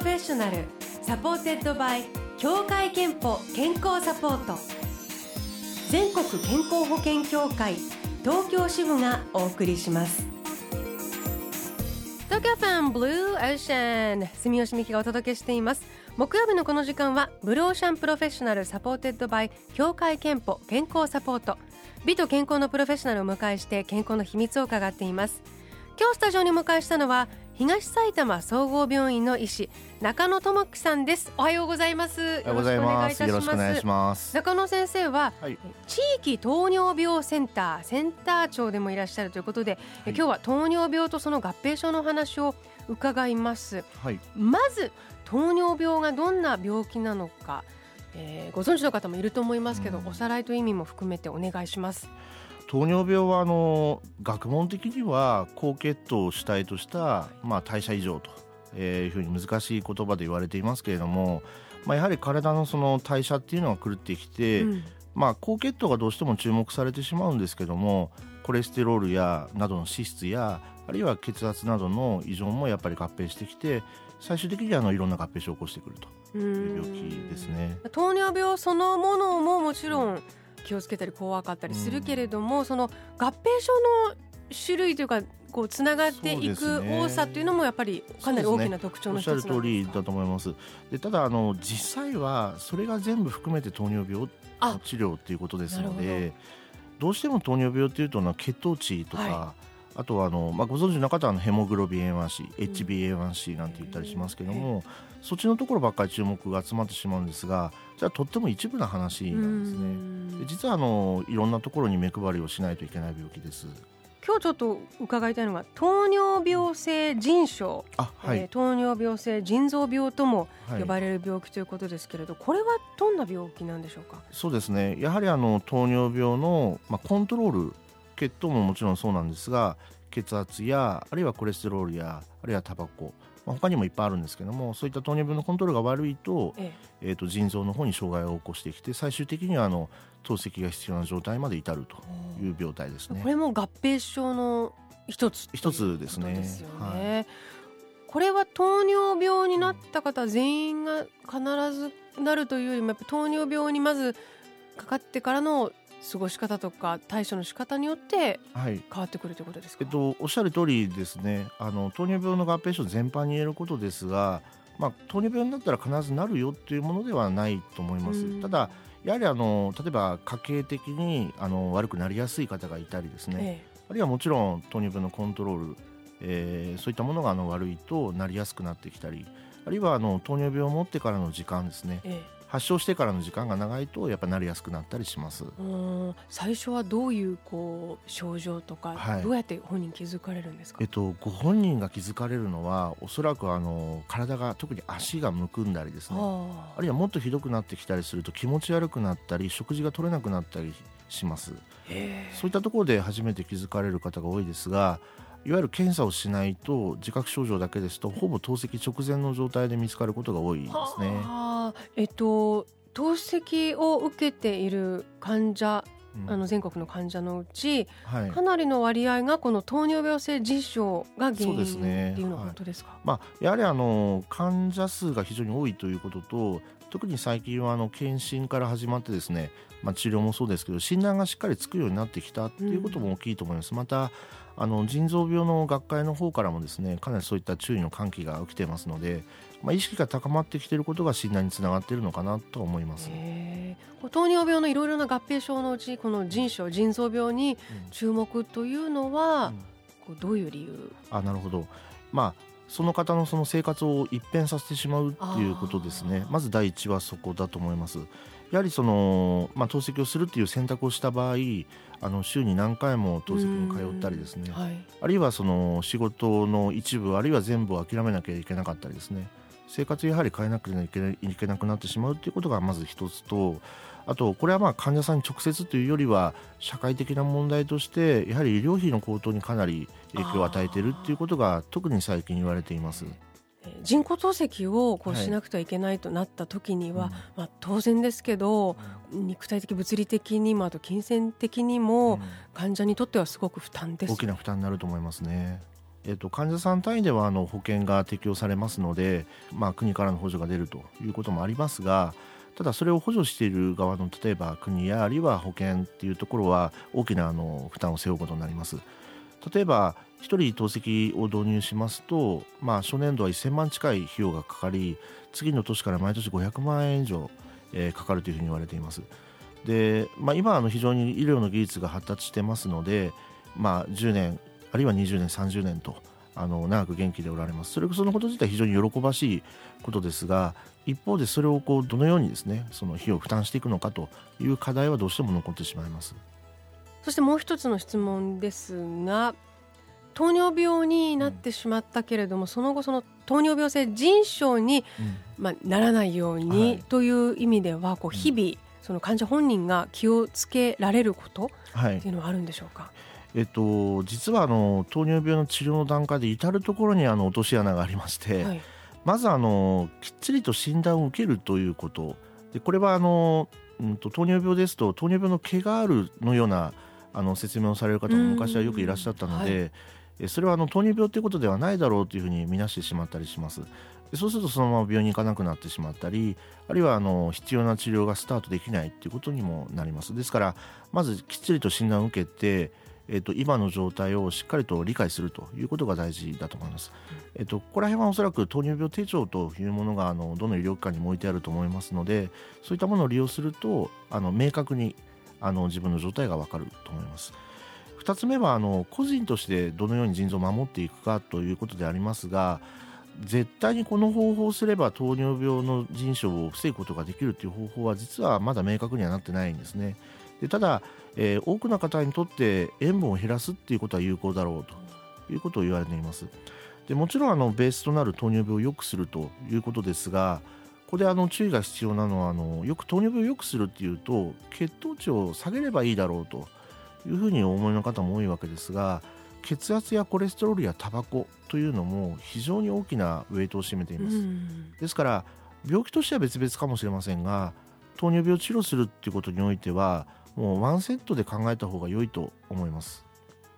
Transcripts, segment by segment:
Professional supported by 協会けんぽ健康サポート。全国健康保険協会東京支部がお送りします。東京 FMブルーオーシャン住吉美希がお届けしています。木曜日のこの時間はブルーオーシャン Professional supported by 協会けんぽ健康サポート。美と健康のプロフェッショナルを迎えして健康の秘密を伺っています。今日スタジオにお迎えしたのは東埼玉総合病院の医師中野智樹さんです。おはようございます。ようございます。よろしくお願いします。中野先生は、はい、地域糖尿病センターセンター長でもいらっしゃるということで、はい、今日は糖尿病とその合併症のお話を伺います、はい、まず糖尿病がどんな病気なのか、えー、ご存知の方もいると思いますけど、うん、おさらいという意味も含めてお願いします糖尿病はあの学問的には高血糖を主体とした、まあ、代謝異常というふうに難しい言葉で言われていますけれども、まあ、やはり体のその代謝っていうのが狂ってきて、うん、まあ、高血糖がどうしても注目されてしまうんですけどもコレステロールやなどの脂質やあるいは血圧などの異常もやっぱり合併してきて最終的にはあのいろんな合併症を起こしてくるという病気ですね。糖尿病そのものももちろん気をつけたり怖かったりするけれども、うん、その合併症の種類というかこうつながっていく多さっていうのもやっぱりかなり大きな特徴の一つなんですか、ね、おっしゃる通りだと思います。でただあの実際はそれが全部含めて糖尿病の治療っていうことですのでどうしても糖尿病っていうと血糖値とか、はいあとはあの、まあ、ご存知の方はヘモグロビン A1C、HbA1c なんて言ったりしますけども、そっちのところばっかり注目が集まってしまうんですがじゃあとっても一部な話なんですね。実はあのいろんなところに目配りをしないといけない病気です。今日ちょっと伺いたいのが糖尿病性腎症、はい。えー、糖尿病性腎臓病とも呼ばれる病気ということですけれど、はい、これはどんな病気なんでしょうか？そうですね。やはりあの糖尿病の、まあ、コントロール血糖ももちろんそうなんですが血圧やあるいはコレステロールやあるいはタバコ、まあ、他にもいっぱいあるんですけどもそういった糖尿病のコントロールが悪いと,、ええー、と腎臓の方に障害を起こしてきて最終的にはあの透析が必要な状態まで至るという病態ですね。これも合併症の一つ一つですね。ですよね。はいこれは糖尿病になった方全員が必ずなるというよりもやっぱ糖尿病にまずかかってからの過ごし方とか対処の仕方によって変わってくるということですか、はい、えっと、おっしゃる通りですね。あの糖尿病の合併症全般に言えることですが、まあ、糖尿病になったら必ずなるよっていうものではないと思います。ただやはりあの例えば家計的にあの悪くなりやすい方がいたりですね、ええ、あるいはもちろん糖尿病のコントロール、えー、そういったものがあの悪いとなりやすくなってきたりあるいはあの糖尿病を持ってからの時間ですね、ええ発症してからの時間が長いとやっぱなりやすくなったりします。最初はどういうこう症状とか、はい、どうやって本人気づかれるんですか、えっと、ご本人が気づかれるのはおそらくあの体が特に足がむくんだりですね。あるいはもっとひどくなってきたりすると気持ち悪くなったり食事が取れなくなったりします。そういったところで初めて気づかれる方が多いですがいわゆる検査をしないと自覚症状だけですとほぼ透析直前の状態で見つかることが多いですね。えっと透析を受けている患者あの全国の患者のうち、はい、かなりの割合がこの糖尿病性腎症が原因っていうのは本当ですか、はい、まあ、やはりあの患者数が非常に多いということと特に最近はあの検診から始まってですね、まあ、治療もそうですけど診断がしっかりつくようになってきたということも大きいと思います。うん、またあの腎臓病の学会の方からもですねかなりそういった注意の喚起が起きてますので、まあ、意識が高まってきていることが診断につながっているのかなと思います。糖尿病のいろいろな合併症のうちこの腎症腎臓病に注目というのは、うん、こうどういう理由？あなるほど、まあその方のその生活を一変させてしまうっていうことですね。まず第一はそこだと思います。やはりその、まあ、透析をするっていう選択をした場合あの週に何回も透析に通ったりですね、はい、あるいはその仕事の一部あるいは全部を諦めなきゃいけなかったりですね。生活やはり変えなくてはいけなくなってしまうということがまず一つとあとこれはまあ患者さんに直接というよりは社会的な問題としてやはり医療費の高騰にかなり影響を与えているということが特に最近言われています。人工透析をこうしなくてはいけないとなった時には、はい、まあ、当然ですけど、うん、肉体的物理的にもあと金銭的にも患者にとってはすごく負担です、大きな負担になると思いますね。えっと、患者さん単位ではあの保険が適用されますので、まあ、国からの補助が出るということもありますがただそれを補助している側の例えば国やあるいは保険っていうところは大きなあの負担を背負うことになります。例えば1人透析を導入しますと、まあ、初年度は1000万近い費用がかかり次の年から毎年500万円以上、え、かかるというふうに言われています。で、まあ、今あの非常に医療の技術が発達してますので、まあ、10年あるいは20年30年とあの長く元気でおられます。それそのこと自体非常に喜ばしいことですが一方でそれをこうどのようにですねその費用を負担していくのかという課題はどうしても残ってしまいます。そしてもう一つの質問ですが糖尿病になってしまったけれども、うん、その後その糖尿病性腎症に、うん、まあ、ならないように、はい、という意味ではこう日々、うん、その患者本人が気をつけられることっていうのはあるんでしょうか、はいえっと、実はあの糖尿病の治療の段階で至る所にあの落とし穴がありまして、はい、まずあのきっちりと診断を受けるということ。でこれはあの、うんと、糖尿病ですと糖尿病の毛があるのようなあの説明をされる方も昔はよくいらっしゃったので、はい、それはあの糖尿病ということではないだろうというふうに見なしてしまったりします。そうするとそのまま病院に行かなくなってしまったりあるいはあの必要な治療がスタートできないということにもなります。ですからまずきっちりと診断を受けてえーと、今の状態をしっかりと理解するということが大事だと思います。えーと、ここら辺はおそらく糖尿病手帳というものがあのどの医療機関にも置いてあると思いますのでそういったものを利用するとあの明確にあの自分の状態が分かると思います。2つ目はあの個人としてどのように腎臓を守っていくかということでありますが絶対にこの方法をすれば糖尿病の腎症を防ぐことができるという方法は実はまだ明確にはなってないんですね。でただ、えー、多くの方にとって塩分を減らすっていうことは有効だろうということを言われています。でもちろんあのベースとなる糖尿病を良くするということですがここであの注意が必要なのはあのよく糖尿病を良くするっていうと血糖値を下げればいいだろうというふうにお思いの方も多いわけですが血圧やコレステロールやタバコというのも非常に大きなウェイトを占めています、ですから病気としては別々かもしれませんが糖尿病を治療するっていうことにおいてはもうワンセットで考えた方が良いと思います。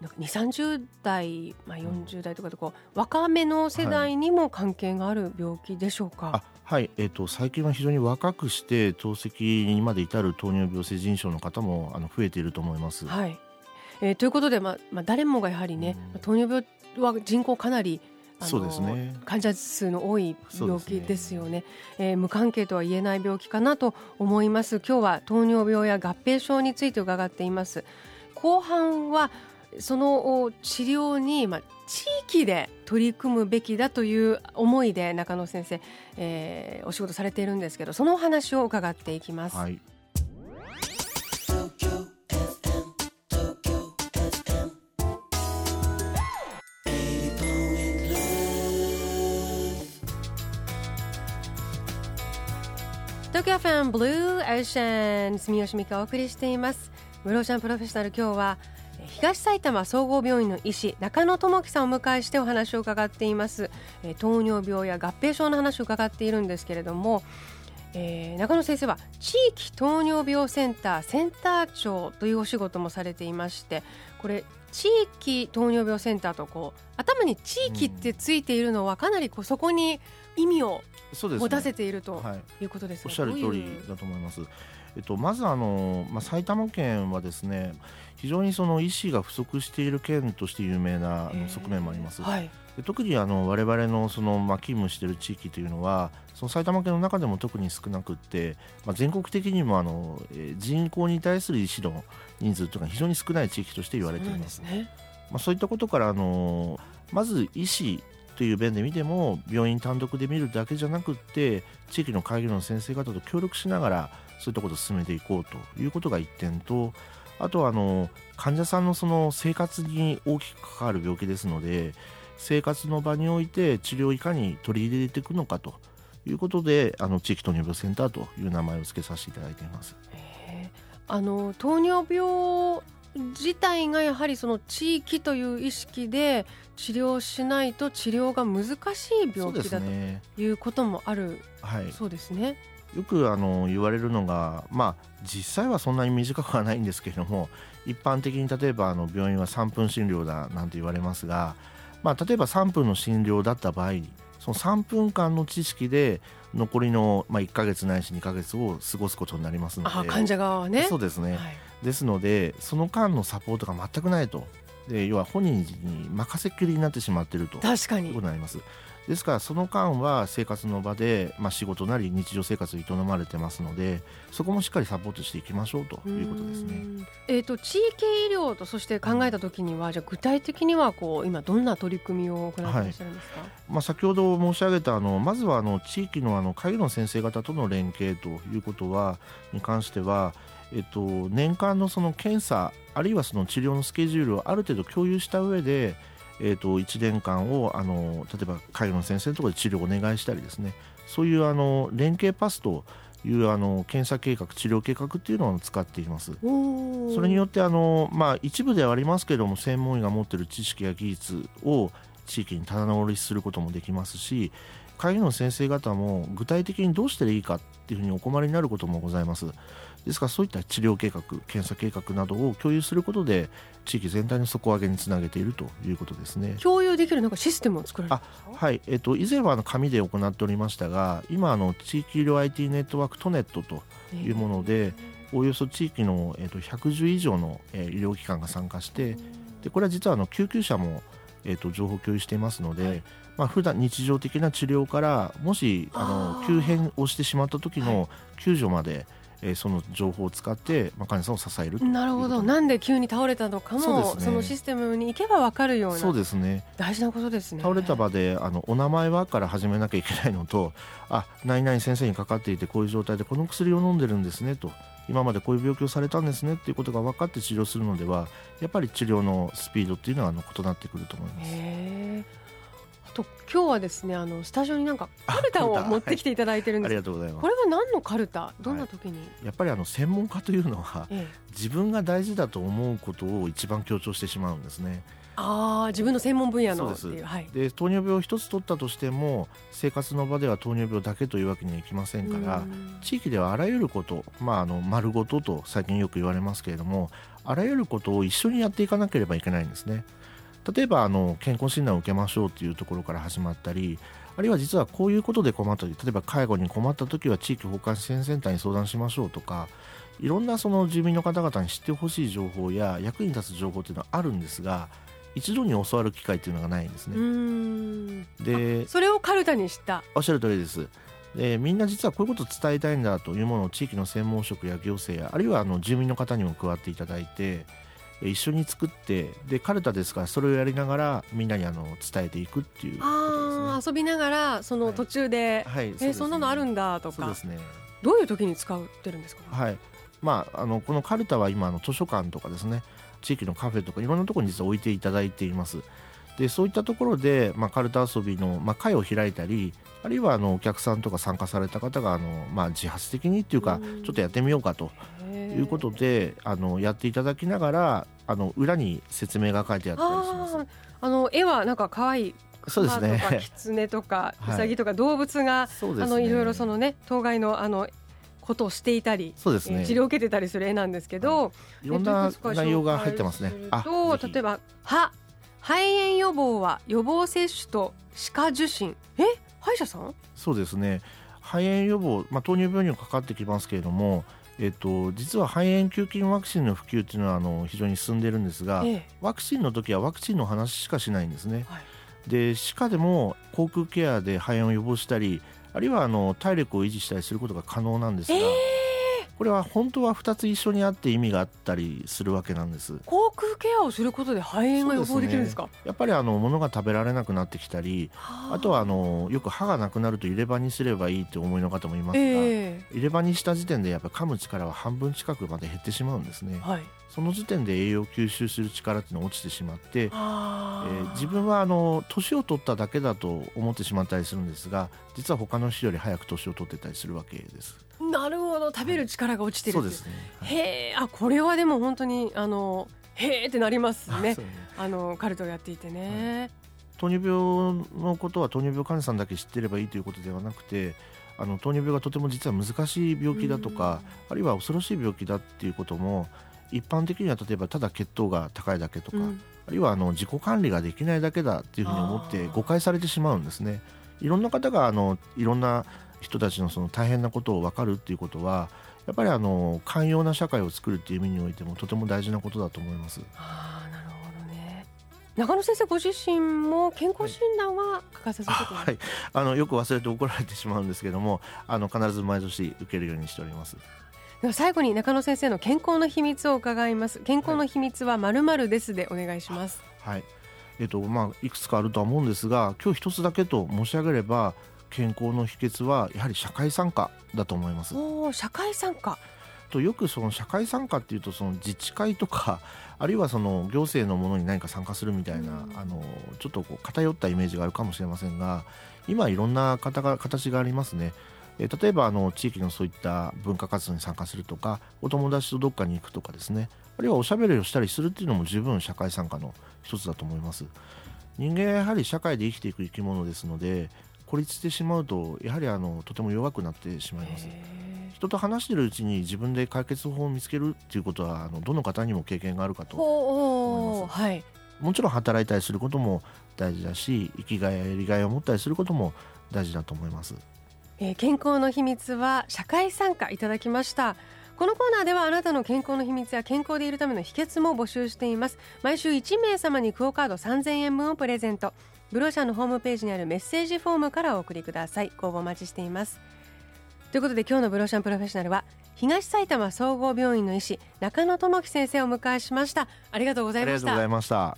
なんか2 3 0代、まあ、40代とかでこう、若めの世代にも関係がある病気でしょうか？はい、えーと、最近は非常に若くして透析にまで至る糖尿病性腎症の方もあの増えていると思います。はいえー、ということで、まあまあ、誰もがやはりね、うん、糖尿病は人口かなりそうですね、患者数の多い病気ですよね。ね、えー、無関係とは言えない病気かなと思います。今日は糖尿病や合併症について伺っています。後半はその治療に、まあ、地域で取り組むべきだという思いで中野先生、えー、お仕事されているんですけどそのお話を伺っていきます。はい東京ファンブルーオーシャン住吉美香お送りしています。ブローシャンプロフェッショナル今日は東埼玉総合病院の医師中野智樹さんをお迎えしてお話を伺っています。糖尿病や合併症の話を伺っているんですけれども、えー、中野先生は地域糖尿病センターセンター長というお仕事もされていましてこれ地域糖尿病センターとこう頭に地域ってついているのはかなりこうそこに意味を持たせているとい。うことです、ね。はい、おっしゃる通りだと思います。えっと、まずあの、まあ、埼玉県はですね非常にその医師が不足している県として有名な側面もあります。はい、で特にあの我々のその、まあ、勤務している地域というのはその埼玉県の中でも特に少なくって、まあ、全国的にもあの、えー、人口に対する医師の人数というのは非常に少ない地域として言われています。そうねまあ、そういったことからあのまず医師という面で見ても病院単独で見るだけじゃなくって地域の会議の先生方と協力しながらそういったことを進めていこうということが1点とあとはあの患者さんのその生活に大きく関わる病気ですので生活の場において治療をいかに取り入れていくのかということであの地域糖尿病センターという名前を付けさせていただいています。あの糖尿病自体がやはりその地域という意識で治療しないと治療が難しい病気だということもあるそうですね。よくあの言われるのが、まあ、実際はそんなに短くはないんですけれども一般的に例えばあの病院は3分診療だなんて言われますがまあ、例えば3分の診療だった場合にその3分間の知識で残りの、まあ、1か月ないし2か月を過ごすことになりますので。患者側はね。そうですね、はい、ですのでその間のサポートが全くないと。で要は本人に任せっきりになってしまっていると。確かに。ことになります。ですからその間は生活の場で、まあ、仕事なり日常生活を営まれてますのでそこもしっかりサポートしていきましょうということですね。えーと、地域医療とそして考えたときにはじゃ具体的にはこう今どんな取り組みを行っていらっしゃるんですか、はい、まあ、先ほど申し上げたあのまずはあの地域のあの介護の先生方との連携ということはに関してはえっと、年間のその検査あるいはその治療のスケジュールをある程度共有した上でえーと、1年間をあの例えば介護の先生のところで治療をお願いしたりですね。そういうあの連携パスというあの検査計画治療計画っていうのを使っています。それによってあの、まあ、一部ではありますけれども専門医が持っている知識や技術を地域に棚卸しすることもできますし介護の先生方も具体的にどうしたらいいかっていうふうにお困りになることもございます。ですからそういった治療計画検査計画などを共有することで地域全体の底上げにつなげているということですね。共有できるなんかシステムを作られはい、えっと、以前はあの紙で行っておりましたが今あの地域医療 IT ネットワークトネットというもので、おおよそ地域の、えっと、110以上の、えー、医療機関が参加してでこれは実はあの救急車も、えっと、情報共有していますので、はい。まあ普段日常的な治療からもしあの急変をしてしまった時の救助まで、えー、その情報を使って、まあ、患者さんを支えるなるほど。なんで急に倒れたのかもそ,、ね、そのシステムに行けば分かるようなそうですね。大事なことですね。倒れた場であのお名前はから始めなきゃいけないのとあ何々先生にかかっていてこういう状態でこの薬を飲んでるんですねと今までこういう病気をされたんですねっていうことが分かって治療するのではやっぱり治療のスピードっていうのはあの異なってくると思います。と今日はですねあのスタジオになんかカルタを持ってきていただいてるんです、はい、ありがとうございます。これは何のカルタ？どんな時に、はい、やっぱりあの専門家というのは、ええ、自分が大事だと思うことを一番強調してしまうんですねああ自分の専門分野の。っていうはい、で糖尿病を一つ取ったとしても生活の場では糖尿病だけというわけにはいきませんから地域ではあらゆること、まあ、あの丸ごとと最近よく言われますけれどもあらゆることを一緒にやっていかなければいけないんですね。例えばあの健康診断を受けましょうというところから始まったりあるいは実はこういうことで困ったり例えば介護に困った時は地域包括支援センターに相談しましょうとかいろんなその住民の方々に知ってほしい情報や役に立つ情報というのはあるんですが一度に教わる機会というのがないんですね。でそれをカルタにした。おっしゃる通りです。でみんな実はこういうことを伝えたいんだというものを地域の専門職や行政やあるいはあの住民の方にも加わっていただいて一緒に作ってでカルタですからそれをやりながらみんなにあの伝えていくっていうあ遊びながらその途中で、はいはい、えー、そんなのあるんだとか。そうです、ね、どういう時に使ってるんですか、はい。まあ、あのこのカルタは今の図書館とかですね地域のカフェとかいろんなところに実は置いていただいています。でそういったところで、まあ、カルタ遊びの、まあ、会を開いたりあるいはあのお客さんとか参加された方があの、まあ、自発的にっていうかちょっとやってみようかということであのやっていただきながらあの裏に説明が書いてあったりします。あの絵はなんか可愛いそうですね。狐とか ウサギとか動物が、はいね、あのいろいろそのね当該のあのことをしていたり、そうですね、治療を受けてたりする絵なんですけど、はい、いろんな内容が入ってますね。と例えば歯。肺炎予防は予防接種と歯科受診。え？歯医者さん？そうですね。肺炎予防、まあ、糖尿病にもかかってきますけれどもえっと、実は肺炎球菌ワクチンの普及っていうのはあの非常に進んでるんですが、ええ、ワクチンの時はワクチンの話しかしないんですね。はい、で歯科でも口腔ケアで肺炎を予防したりあるいはあの体力を維持したりすることが可能なんですが。えーこれは本当は2つ一緒にあって意味があったりするわけなんです。口腔ケアをすることで肺炎が予防できるんですか、ね、やっぱりあの物が食べられなくなってきたりあ。とはあのよく歯がなくなると入れ歯にすればいいって思いの方もいますが、えー、入れ歯にした時点でやっぱ噛む力は半分近くまで減ってしまうんですね、はい、その時点で栄養を吸収する力っていうのが落ちてしまって、えー、自分はあの年を取っただけだと思ってしまったりするんですが実は他の人より早く年を取ってたりするわけです。なるほど。食べる力が落ちてる、はい、そうですね、はい、へえあこれはでも本当にあのへえってなりますね。あのカルトをやっていてね、はい、糖尿病のことは糖尿病患者さんだけ知ってればいいということではなくてあの糖尿病がとても実は難しい病気だとかあるいは恐ろしい病気だっていうことも一般的には例えばただ血糖が高いだけとか、うん、あるいはあの自己管理ができないだけだっていうふうに思って誤解されてしまうんですね。いろんな方があのいろんな人たちのその大変なことを分かるっていうことはやっぱりあの寛容な社会を作るっていう意味においてもとても大事なことだと思います。あなるほどね。中野先生ご自身も健康診断は欠かさずはい、あのよく忘れて怒られてしまうんですけどもあの必ず毎年受けるようにしております。では最後に中野先生の健康の秘密を伺います。健康の秘密はまるまるですでお願いします。はい。えっとまあいくつかあるとは思うんですが今日一つだけと申し上げれば健康の秘訣はやはり社会参加だと思います。お社会参加とよくその社会参加っていうとその自治会とか あるいはその行政のものに何か参加するみたいな、うん、あのちょっとこう偏ったイメージがあるかもしれませんが今いろんな方が形がありますね。え例えばあの地域のそういった文化活動に参加するとかお友達とどっかに行くとかですねあるいはおしゃべりをしたりするっていうのも十分社会参加の一つだと思います人間はやはり社会で生きていく生き物ですので孤立してしまうとやはりあのとても弱くなってしまいます。人と話しているうちに自分で解決法を見つけるっていうことはあのどの方にも経験があるかと思います、はい、もちろん働いたりすることも大事だし生きがいややりがいを持ったりすることも大事だと思います、えー、健康の秘密は社会参加いただきました。このコーナーではあなたの健康の秘密や健康でいるための秘訣も募集しています。毎週1名様にクオカード3000円分をプレゼントブローシャのホームページにあるメッセージフォームからお送りください。ご応募お待ちしていますということで今日のブローシャンプロフェッショナルは東埼玉総合病院の医師中野智樹先生をお迎えしました。ありがとうございました。ありがとうございました。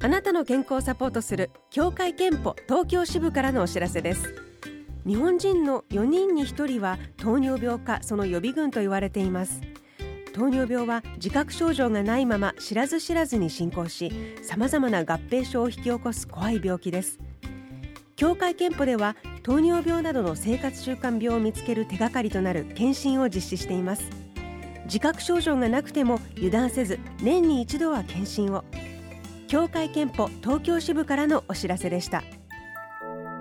あなたの健康をサポートする協会憲法東京支部からのお知らせです日本人の4人に1人は糖尿病かその予備軍と言われています。糖尿病は自覚症状がないまま知らず知らずに進行しさまざまな合併症を引き起こす怖い病気です。協会憲法では糖尿病などの生活習慣病を見つける手がかりとなる検診を実施しています。自覚症状がなくても油断せず年に一度は検診を。協会憲法東京支部からのお知らせでした。